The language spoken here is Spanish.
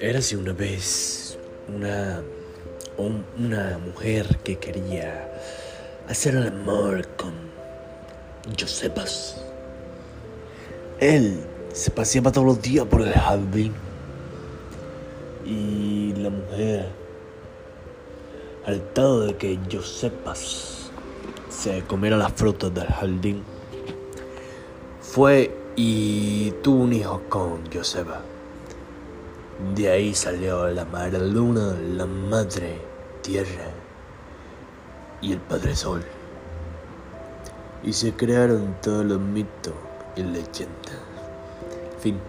Érase una vez una, una mujer que quería hacer el amor con Josepas. Él se paseaba todos los días por el jardín y la mujer, al todo de que Josepas se comiera las frutas del jardín, fue y tuvo un hijo con Josepa. De ahí salió la madre luna, la madre tierra y el padre sol. Y se crearon todos los mitos y leyendas. Fin.